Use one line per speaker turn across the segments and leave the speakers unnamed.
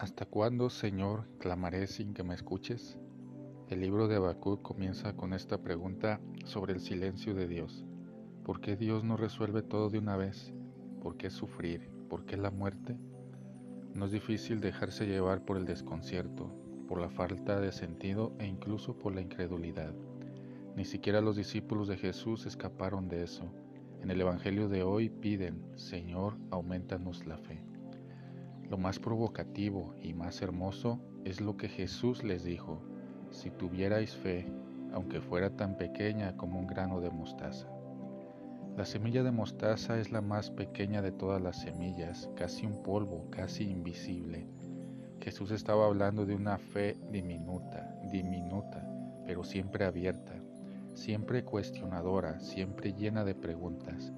¿Hasta cuándo, Señor, clamaré sin que me escuches? El libro de Habacuc comienza con esta pregunta sobre el silencio de Dios. ¿Por qué Dios no resuelve todo de una vez? ¿Por qué sufrir? ¿Por qué la muerte? No es difícil dejarse llevar por el desconcierto, por la falta de sentido e incluso por la incredulidad. Ni siquiera los discípulos de Jesús escaparon de eso. En el Evangelio de hoy piden, Señor, aumentanos la fe. Lo más provocativo y más hermoso es lo que Jesús les dijo, si tuvierais fe, aunque fuera tan pequeña como un grano de mostaza. La semilla de mostaza es la más pequeña de todas las semillas, casi un polvo, casi invisible. Jesús estaba hablando de una fe diminuta, diminuta, pero siempre abierta, siempre cuestionadora, siempre llena de preguntas.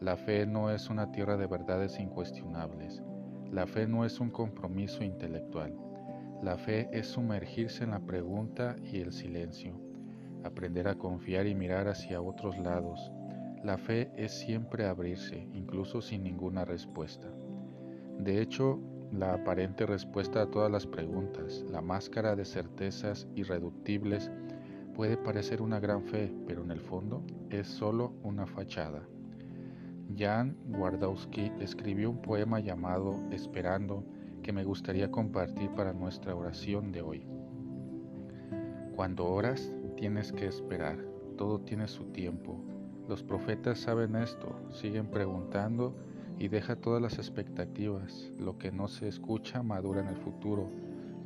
La fe no es una tierra de verdades incuestionables. La fe no es un compromiso intelectual. La fe es sumergirse en la pregunta y el silencio, aprender a confiar y mirar hacia otros lados. La fe es siempre abrirse, incluso sin ninguna respuesta. De hecho, la aparente respuesta a todas las preguntas, la máscara de certezas irreductibles, puede parecer una gran fe, pero en el fondo es solo una fachada. Jan Wardowski escribió un poema llamado Esperando que me gustaría compartir para nuestra oración de hoy. Cuando oras, tienes que esperar, todo tiene su tiempo. Los profetas saben esto, siguen preguntando y deja todas las expectativas. Lo que no se escucha madura en el futuro,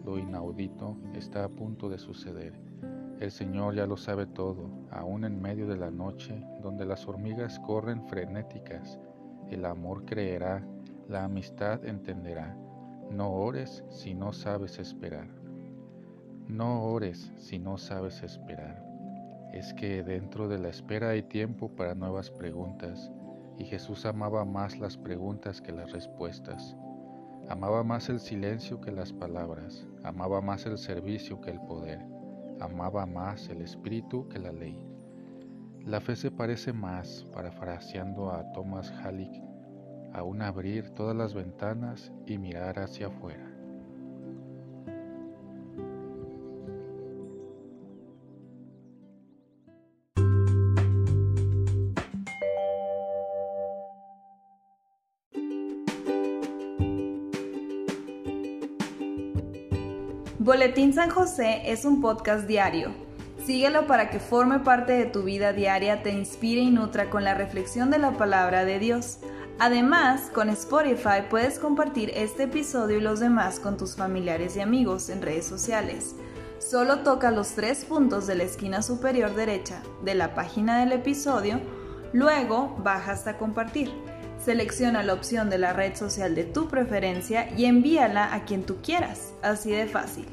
lo inaudito está a punto de suceder. El Señor ya lo sabe todo, aún en medio de la noche, donde las hormigas corren frenéticas. El amor creerá, la amistad entenderá. No ores si no sabes esperar. No ores si no sabes esperar. Es que dentro de la espera hay tiempo para nuevas preguntas, y Jesús amaba más las preguntas que las respuestas. Amaba más el silencio que las palabras, amaba más el servicio que el poder amaba más el espíritu que la ley. La fe se parece más, parafraseando a Thomas Halleck, a un abrir todas las ventanas y mirar hacia afuera.
Boletín San José es un podcast diario. Síguelo para que forme parte de tu vida diaria, te inspire y nutra con la reflexión de la palabra de Dios. Además, con Spotify puedes compartir este episodio y los demás con tus familiares y amigos en redes sociales. Solo toca los tres puntos de la esquina superior derecha de la página del episodio, luego baja hasta compartir. Selecciona la opción de la red social de tu preferencia y envíala a quien tú quieras, así de fácil.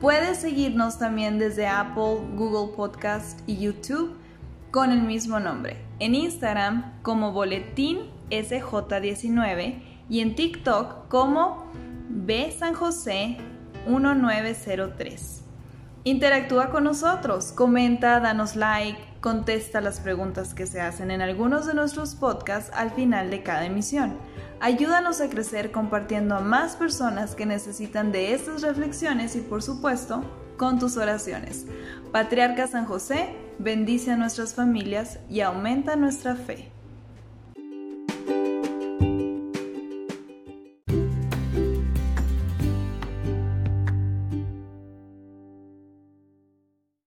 Puedes seguirnos también desde Apple, Google Podcast y YouTube con el mismo nombre. En Instagram como Boletín SJ19 y en TikTok como B San José 1903. Interactúa con nosotros, comenta, danos like, contesta las preguntas que se hacen en algunos de nuestros podcasts al final de cada emisión. Ayúdanos a crecer compartiendo a más personas que necesitan de estas reflexiones y por supuesto con tus oraciones. Patriarca San José, bendice a nuestras familias y aumenta nuestra fe.